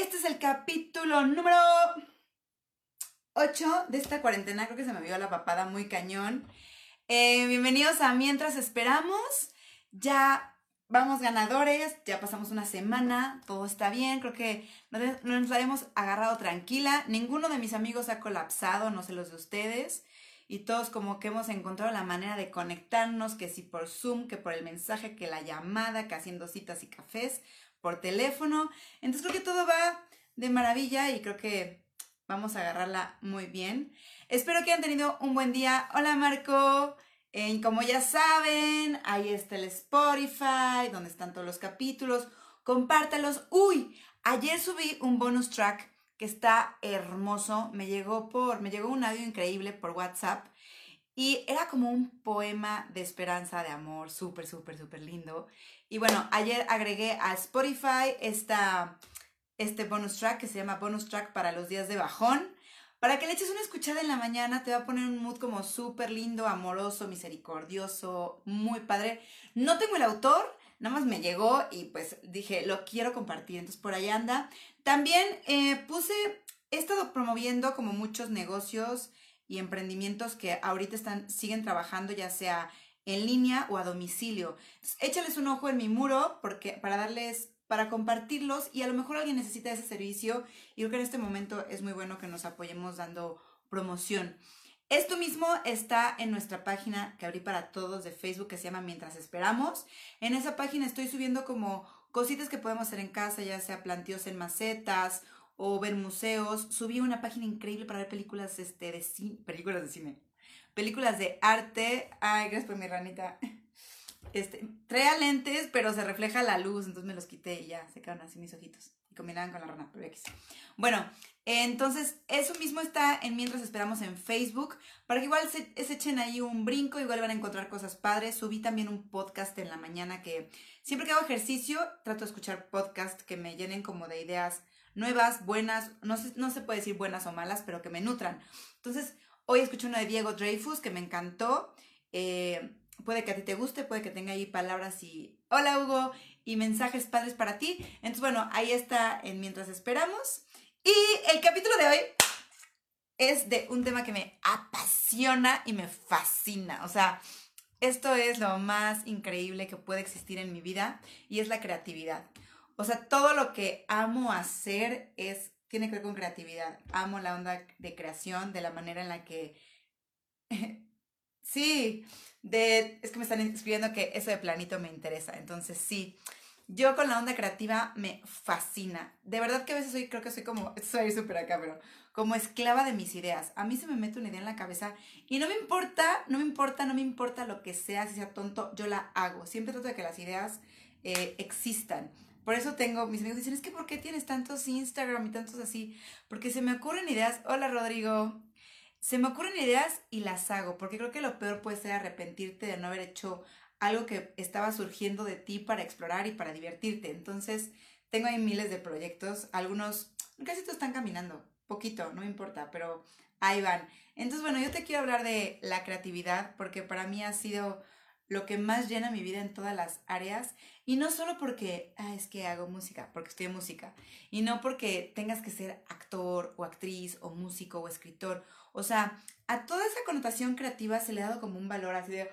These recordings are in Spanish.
Este es el capítulo número 8 de esta cuarentena. Creo que se me vio la papada muy cañón. Eh, bienvenidos a Mientras Esperamos. Ya vamos ganadores, ya pasamos una semana, todo está bien, creo que nos la hemos agarrado tranquila. Ninguno de mis amigos ha colapsado, no sé los de ustedes y todos como que hemos encontrado la manera de conectarnos, que si por Zoom, que por el mensaje, que la llamada, que haciendo citas y cafés por teléfono. Entonces creo que todo va de maravilla y creo que vamos a agarrarla muy bien. Espero que hayan tenido un buen día. Hola Marco. Eh, como ya saben, ahí está el Spotify, donde están todos los capítulos. Compártalos. Uy, ayer subí un bonus track que está hermoso. Me llegó por, me llegó un audio increíble por WhatsApp y era como un poema de esperanza, de amor, súper, súper, súper lindo. Y bueno, ayer agregué a Spotify esta, este bonus track que se llama bonus track para los días de bajón. Para que le eches una escuchada en la mañana, te va a poner un mood como súper lindo, amoroso, misericordioso, muy padre. No tengo el autor, nada más me llegó y pues dije, lo quiero compartir. Entonces por ahí anda. También eh, puse, he estado promoviendo como muchos negocios y emprendimientos que ahorita están, siguen trabajando ya sea en línea o a domicilio. échales un ojo en mi muro porque para darles para compartirlos y a lo mejor alguien necesita ese servicio y creo que en este momento es muy bueno que nos apoyemos dando promoción. Esto mismo está en nuestra página que abrí para todos de Facebook que se llama Mientras Esperamos. En esa página estoy subiendo como cositas que podemos hacer en casa, ya sea planteos en macetas o ver museos. Subí una página increíble para ver películas este, de cine, películas de cine, películas de arte. Ay, gracias por mi ranita. Este, traía lentes, pero se refleja la luz, entonces me los quité y ya se quedaron así mis ojitos. Y combinaban con la rana, pero. Bueno, entonces, eso mismo está en Mientras Esperamos en Facebook, para que igual se, echen ahí un brinco, igual van a encontrar cosas padres. Subí también un podcast en la mañana que siempre que hago ejercicio, trato de escuchar podcasts que me llenen como de ideas nuevas, buenas, no, no se puede decir buenas o malas, pero que me nutran. Entonces, hoy escuché uno de Diego Dreyfus que me encantó. Eh, puede que a ti te guste, puede que tenga ahí palabras y hola Hugo y mensajes padres para ti. Entonces, bueno, ahí está en Mientras Esperamos. Y el capítulo de hoy es de un tema que me apasiona y me fascina. O sea, esto es lo más increíble que puede existir en mi vida y es la creatividad. O sea, todo lo que amo hacer es tiene que ver con creatividad. Amo la onda de creación, de la manera en la que sí, de es que me están escribiendo que eso de planito me interesa. Entonces, sí. Yo con la onda creativa me fascina. De verdad que a veces soy, creo que soy como, soy súper acá, pero como esclava de mis ideas. A mí se me mete una idea en la cabeza y no me importa, no me importa, no me importa lo que sea, si sea tonto, yo la hago. Siempre trato de que las ideas eh, existan. Por eso tengo, mis amigos dicen, es que ¿por qué tienes tantos Instagram y tantos así? Porque se me ocurren ideas. Hola Rodrigo. Se me ocurren ideas y las hago, porque creo que lo peor puede ser arrepentirte de no haber hecho algo que estaba surgiendo de ti para explorar y para divertirte. Entonces, tengo ahí miles de proyectos, algunos casi todos están caminando, poquito, no importa, pero ahí van. Entonces, bueno, yo te quiero hablar de la creatividad porque para mí ha sido lo que más llena mi vida en todas las áreas y no solo porque ah, es que hago música, porque en música, y no porque tengas que ser actor o actriz o músico o escritor, o sea, a toda esa connotación creativa se le ha dado como un valor así de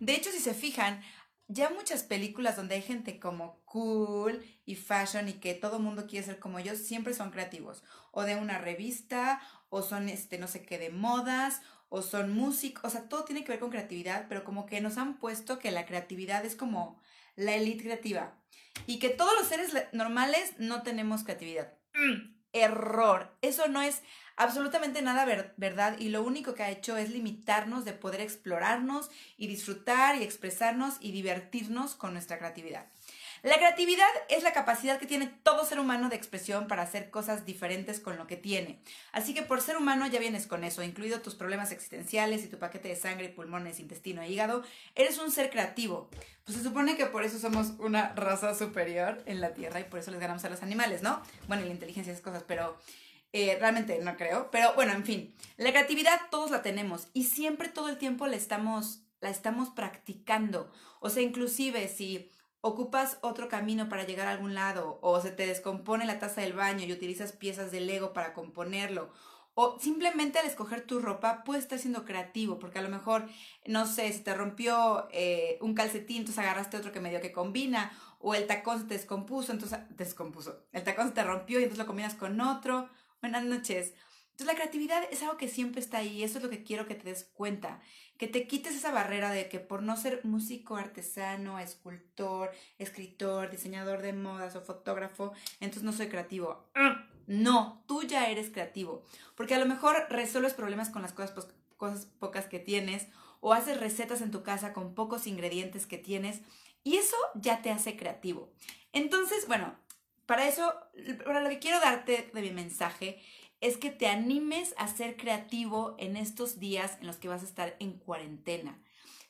de hecho, si se fijan, ya muchas películas donde hay gente como cool y fashion y que todo mundo quiere ser como ellos, siempre son creativos. O de una revista, o son, este, no sé qué, de modas, o son músicos, o sea, todo tiene que ver con creatividad, pero como que nos han puesto que la creatividad es como la elite creativa. Y que todos los seres normales no tenemos creatividad. Mm, error. Eso no es absolutamente nada verdad y lo único que ha hecho es limitarnos de poder explorarnos y disfrutar y expresarnos y divertirnos con nuestra creatividad. La creatividad es la capacidad que tiene todo ser humano de expresión para hacer cosas diferentes con lo que tiene. Así que por ser humano ya vienes con eso, incluido tus problemas existenciales y tu paquete de sangre, pulmones, intestino e hígado. Eres un ser creativo. Pues se supone que por eso somos una raza superior en la Tierra y por eso les ganamos a los animales, ¿no? Bueno, y la inteligencia esas cosas, pero eh, realmente no creo. Pero bueno, en fin, la creatividad todos la tenemos y siempre todo el tiempo la estamos, la estamos practicando. O sea, inclusive si ocupas otro camino para llegar a algún lado, o se te descompone la taza del baño y utilizas piezas de Lego para componerlo, o simplemente al escoger tu ropa puedes estar siendo creativo, porque a lo mejor, no sé, si te rompió eh, un calcetín, entonces agarraste otro que medio que combina, o el tacón se te descompuso, entonces descompuso, el tacón se te rompió y entonces lo combinas con otro. Buenas noches. Entonces la creatividad es algo que siempre está ahí, eso es lo que quiero que te des cuenta, que te quites esa barrera de que por no ser músico, artesano, escultor, escritor, diseñador de modas o fotógrafo, entonces no soy creativo. No, tú ya eres creativo, porque a lo mejor resuelves problemas con las cosas, cosas pocas que tienes o haces recetas en tu casa con pocos ingredientes que tienes y eso ya te hace creativo. Entonces, bueno, para eso, para lo que quiero darte de mi mensaje es que te animes a ser creativo en estos días en los que vas a estar en cuarentena.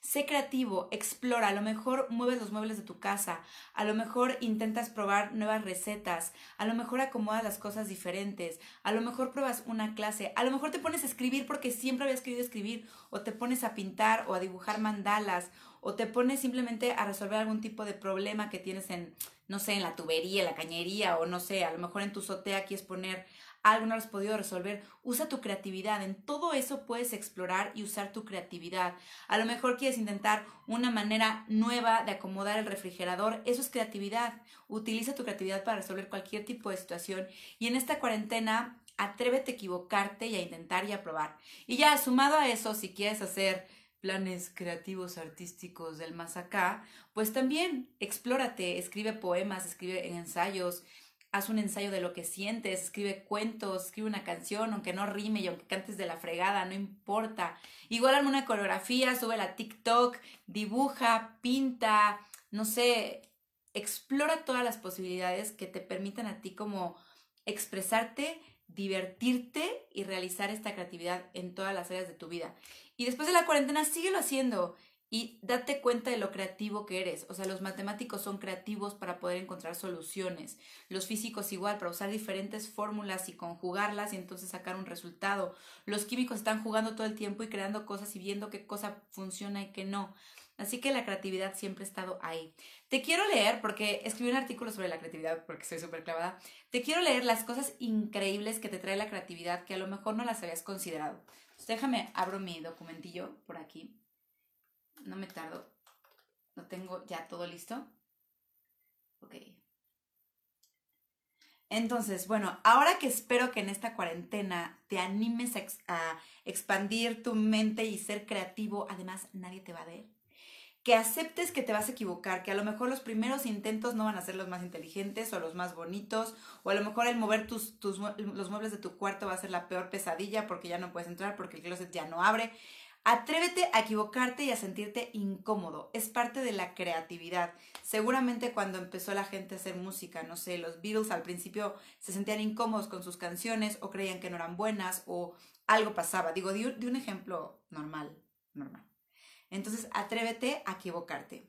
Sé creativo, explora, a lo mejor mueves los muebles de tu casa, a lo mejor intentas probar nuevas recetas, a lo mejor acomodas las cosas diferentes, a lo mejor pruebas una clase, a lo mejor te pones a escribir porque siempre habías querido escribir, o te pones a pintar o a dibujar mandalas, o te pones simplemente a resolver algún tipo de problema que tienes en, no sé, en la tubería, en la cañería, o no sé, a lo mejor en tu azotea quieres poner algo no lo has podido resolver, usa tu creatividad. En todo eso puedes explorar y usar tu creatividad. A lo mejor quieres intentar una manera nueva de acomodar el refrigerador. Eso es creatividad. Utiliza tu creatividad para resolver cualquier tipo de situación. Y en esta cuarentena, atrévete a equivocarte y a intentar y a probar. Y ya, sumado a eso, si quieres hacer planes creativos artísticos del más acá, pues también explórate, escribe poemas, escribe ensayos, haz un ensayo de lo que sientes, escribe cuentos, escribe una canción, aunque no rime y aunque cantes de la fregada, no importa. Igual hazme una coreografía, sube a TikTok, dibuja, pinta, no sé, explora todas las posibilidades que te permitan a ti como expresarte, divertirte y realizar esta creatividad en todas las áreas de tu vida. Y después de la cuarentena, síguelo haciendo y date cuenta de lo creativo que eres. O sea, los matemáticos son creativos para poder encontrar soluciones. Los físicos igual, para usar diferentes fórmulas y conjugarlas y entonces sacar un resultado. Los químicos están jugando todo el tiempo y creando cosas y viendo qué cosa funciona y qué no. Así que la creatividad siempre ha estado ahí. Te quiero leer, porque escribí un artículo sobre la creatividad, porque soy súper clavada. Te quiero leer las cosas increíbles que te trae la creatividad que a lo mejor no las habías considerado. déjame, abro mi documentillo por aquí no me tardo. Lo tengo ya todo listo. Ok. Entonces, bueno, ahora que espero que en esta cuarentena te animes a, expandir tu mente y ser creativo, además nadie te va a ver. Que aceptes que te vas a equivocar, que a lo mejor los primeros intentos no van a ser los más inteligentes o los más bonitos, o a lo mejor el mover tus, tus, los muebles de tu cuarto va a ser la peor pesadilla porque ya no puedes entrar, porque el closet ya no abre. Atrévete a equivocarte y a sentirte incómodo. Es parte de la creatividad. Seguramente cuando empezó la gente a hacer música, no sé, los Beatles al principio se sentían incómodos con sus canciones o creían que no eran buenas o algo pasaba. Digo, de un, ejemplo normal, normal. Entonces, atrévete a equivocarte.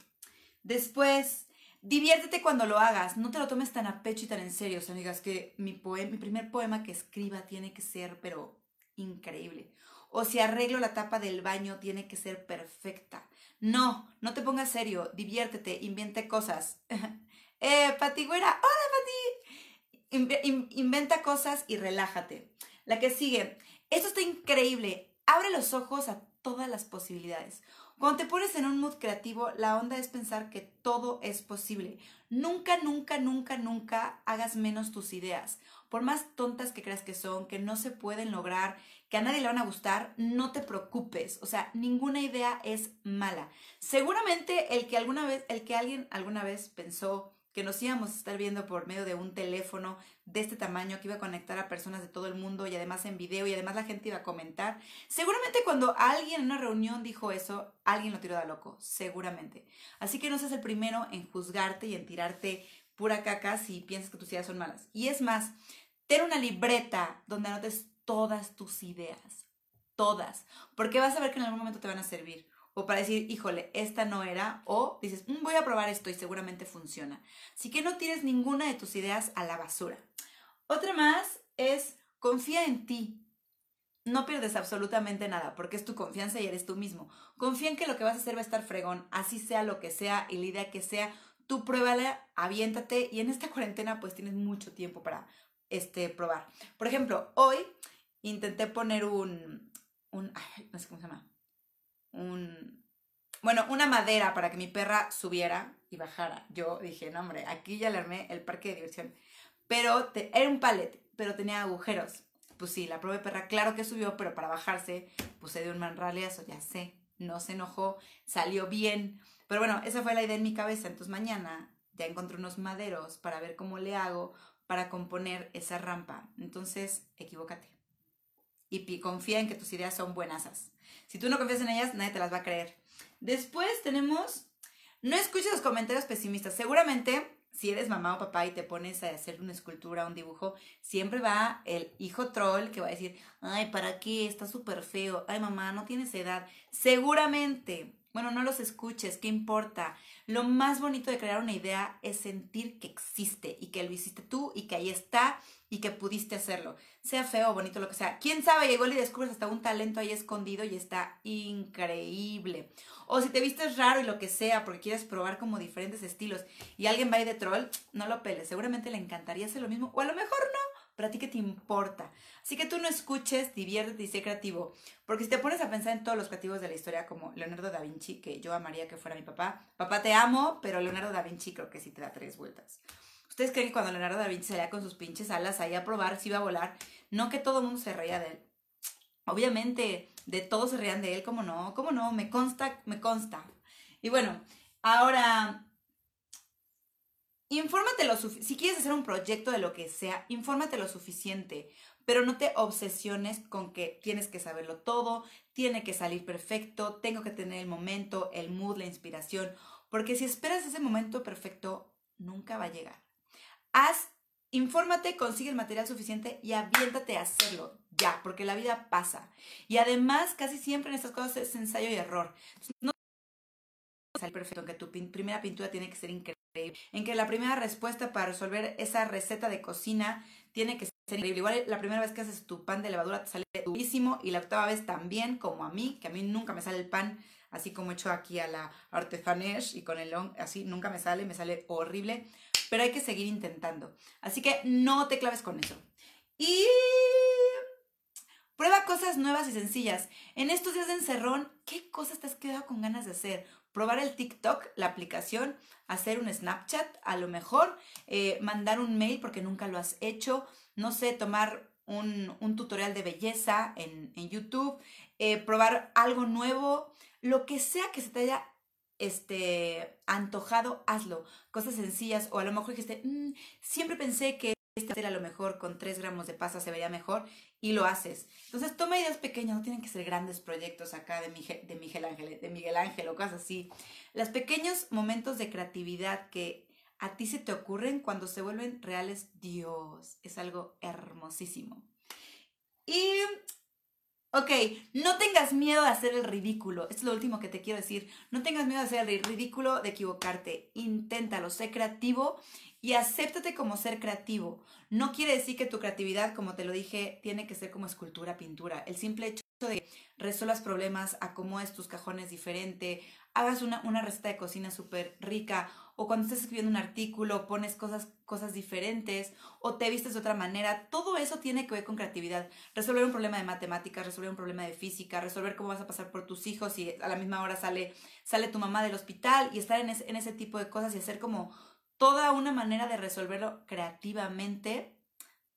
Después, diviértete cuando lo hagas. No te lo tomes tan a pecho y tan en serio. O sea, digas que mi, mi primer poema que escriba tiene que ser, pero increíble o si arreglo la tapa del baño tiene que ser perfecta. No, no te pongas serio, diviértete, invente cosas. eh, Pati Güera, hola Pati. inventa cosas y relájate. La que sigue, esto está increíble. Abre los ojos a todas las posibilidades. Cuando te pones en un mood creativo, la onda es pensar que todo es posible. Nunca, nunca, nunca, nunca hagas menos tus ideas. Por más tontas que creas que son, que no se pueden lograr, a nadie le van a gustar, no te preocupes. O sea, ninguna idea es mala. Seguramente el que alguna vez, el que alguien alguna vez pensó que nos íbamos a estar viendo por medio de un teléfono de este tamaño que iba a conectar a personas de todo el mundo y además en video y además la gente iba a comentar. Seguramente cuando alguien en una reunión dijo eso, alguien lo tiró de loco, seguramente. Así que no seas el primero en juzgarte y en tirarte pura caca si piensas que tus ideas son malas. Y es más, ten una libreta donde anotes todas tus ideas, todas, porque vas a ver que en algún momento te van a servir. O para decir, híjole, esta no era, o dices, mm, voy a probar esto y seguramente funciona. Así que no tires ninguna de tus ideas a la basura. Otra más es, confía en ti. No pierdes absolutamente nada, porque es tu confianza y eres tú mismo. Confía en que lo que vas a hacer va a estar fregón, así sea lo que sea y la idea que sea, tú pruébala, aviéntate y en esta cuarentena pues tienes mucho tiempo para este, probar. Por ejemplo, hoy intenté poner un, un, no sé cómo se llama, un, bueno, una madera para que mi perra subiera y bajara. Yo dije, no hombre, aquí ya le armé el parque de diversión. Pero era un palet, pero tenía agujeros. Pues sí, la probé perra, claro que subió, pero para bajarse, puse de un manraleazo, ya sé. No se enojó, salió bien. Pero bueno, esa fue la idea en mi cabeza. Entonces mañana ya encontré unos maderos para ver cómo le hago para componer esa rampa. Entonces, equivócate. Y confía en que tus ideas son buenasas. Si tú no confías en ellas, nadie te las va a creer. Después tenemos, no escuches los comentarios pesimistas. Seguramente, si eres mamá o papá y te pones a hacer una escultura, un dibujo, siempre va el hijo troll que va a decir, ay, ¿para qué? Está súper feo. Ay, mamá, no tienes edad. Seguramente bueno, no los escuches, ¿qué importa? Lo más bonito de crear una idea es sentir que existe y que lo hiciste tú y que ahí está y que pudiste hacerlo. Sea feo o bonito, lo que sea. ¿Quién sabe? Llegó y descubres hasta un talento ahí escondido y está increíble. O si te vistes raro y lo que sea porque quieres probar como diferentes estilos y alguien va ahí de troll, no lo peles. Seguramente le encantaría hacer lo mismo o a lo mejor no pero a ti qué te importa. Así que tú no escuches, diviértete y sé creativo. Porque si te pones a pensar en todos los creativos de la historia, como Leonardo da Vinci, que yo amaría que fuera mi papá, papá te amo, pero Leonardo da Vinci creo que sí te da tres vueltas. ¿Ustedes creen que cuando Leonardo da Vinci salía con sus pinches alas ahí a probar si iba a volar? No que todo el mundo se reía de él. Obviamente, de todos se reían de él, ¿cómo no? ¿Cómo no? Me consta, me consta. Y bueno, ahora infórmate lo. Si quieres hacer un proyecto de lo que sea, infórmate lo suficiente, pero no te obsesiones con que tienes que saberlo todo, tiene que salir perfecto, tengo que tener el momento, el mood, la inspiración, porque si esperas ese momento perfecto, nunca va a llegar. Haz, infórmate, consigue el material suficiente y aviéntate a hacerlo ya, porque la vida pasa. Y además, casi siempre en estas cosas es ensayo y error. no salir perfecto, que tu primera pintura tiene que ser increíble en que la primera respuesta para resolver esa receta de cocina tiene que ser increíble. Igual la primera vez que haces tu pan de levadura te sale durísimo y la octava vez también, como a mí, que a mí nunca me sale el pan así como he hecho aquí a la artesanés y con el así nunca me sale, me sale horrible, pero hay que seguir intentando. Así que no te claves con eso. Y prueba cosas nuevas y sencillas. En estos días de encerrón, ¿qué cosas te has quedado con ganas de hacer? Probar el TikTok, la aplicación, hacer un Snapchat, a lo mejor, eh, mandar un mail porque nunca lo has hecho, no sé, tomar un, tutorial de belleza en, YouTube, eh, probar algo nuevo, lo que sea que se te haya este, antojado, hazlo. Cosas sencillas o a lo mejor dijiste, mm, siempre pensé que este a lo mejor con 3 gramos de pasta se vería mejor y lo haces. Entonces toma ideas pequeñas, no tienen que ser grandes proyectos acá de Miguel, de Miguel Ángel, de Miguel Ángel o cosas así. Los pequeños momentos de creatividad que a ti se te ocurren cuando se vuelven reales, Dios, es algo hermosísimo. Y Ok, no tengas miedo de hacer el ridículo. Es lo último que te quiero decir. No tengas miedo de hacer el ridículo, de equivocarte. Inténtalo, sé creativo y acéptate como ser creativo. No quiere decir que tu creatividad, como te lo dije, tiene que ser como escultura, pintura. El simple hecho de resuelvas problemas, acomodes tus cajones diferente, hagas una, una receta de cocina súper rica o cuando estás escribiendo un artículo pones cosas, cosas diferentes o te vistes de otra manera, todo eso tiene que ver con creatividad. Resolver un problema de matemáticas, resolver un problema de física, resolver cómo vas a pasar por tus hijos y a la misma hora sale, sale tu mamá del hospital y estar en, en ese tipo de cosas y hacer como toda una manera de resolverlo creativamente.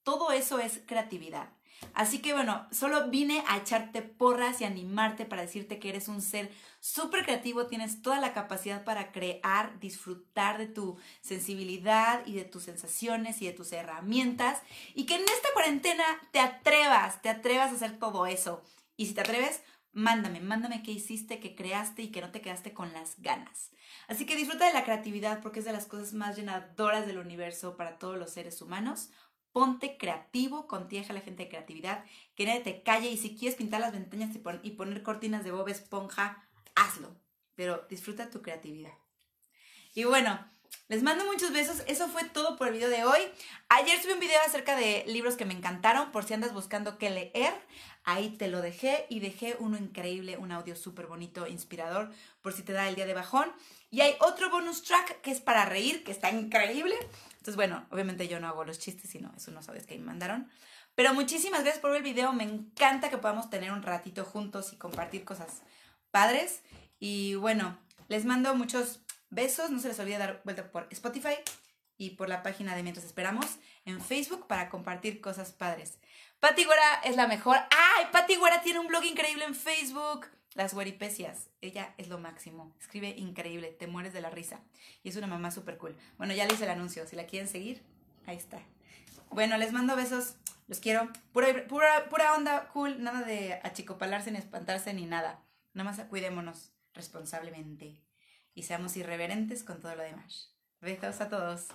Todo eso es creatividad. Así que bueno, solo vine a echarte porras y animarte para decirte que eres un ser súper creativo, tienes toda la capacidad para crear, disfrutar de tu sensibilidad y de tus sensaciones y de tus herramientas y que en esta cuarentena te atrevas, te atrevas a hacer todo eso. Y si te atreves, mándame, mándame qué hiciste, qué creaste y que no te quedaste con las ganas. Así que disfruta de la creatividad porque es de las cosas más llenadoras del universo para todos los seres humanos. Ponte creativo, contiene a la gente de creatividad, que nadie te calle y si quieres pintar las ventanas y, poner cortinas de Bob Esponja, hazlo, pero disfruta tu creatividad. Y bueno, Les mando muchos besos. Eso fue todo por el video de hoy. Ayer subí un video acerca de libros que me encantaron. Por si andas buscando qué leer, ahí te lo dejé. Y dejé uno increíble, un audio súper bonito, inspirador, por si te da el día de bajón. Y hay otro bonus track que es para reír, que está increíble. Entonces, bueno, obviamente yo no hago los chistes, sino eso no sabes que me mandaron. Pero muchísimas gracias por ver el video. Me encanta que podamos tener un ratito juntos y compartir cosas padres. Y bueno, les mando muchos besos. No se les olvide dar vuelta por Spotify y por la página de Mientras Esperamos en Facebook para compartir cosas padres. Pati Güera es la mejor. ¡Ay! Pati Güera tiene un blog increíble en Facebook. Las Güeripecias. Ella es lo máximo. Escribe increíble. Te mueres de la risa. Y es una mamá súper cool. Bueno, ya le hice el anuncio. Si la quieren seguir, ahí está. Bueno, les mando besos. Los quiero. Pura, pura, pura onda cool. Nada de achicopalarse ni espantarse ni nada. Nada más cuidémonos responsablemente y seamos irreverentes con todo lo demás. Besos a todos.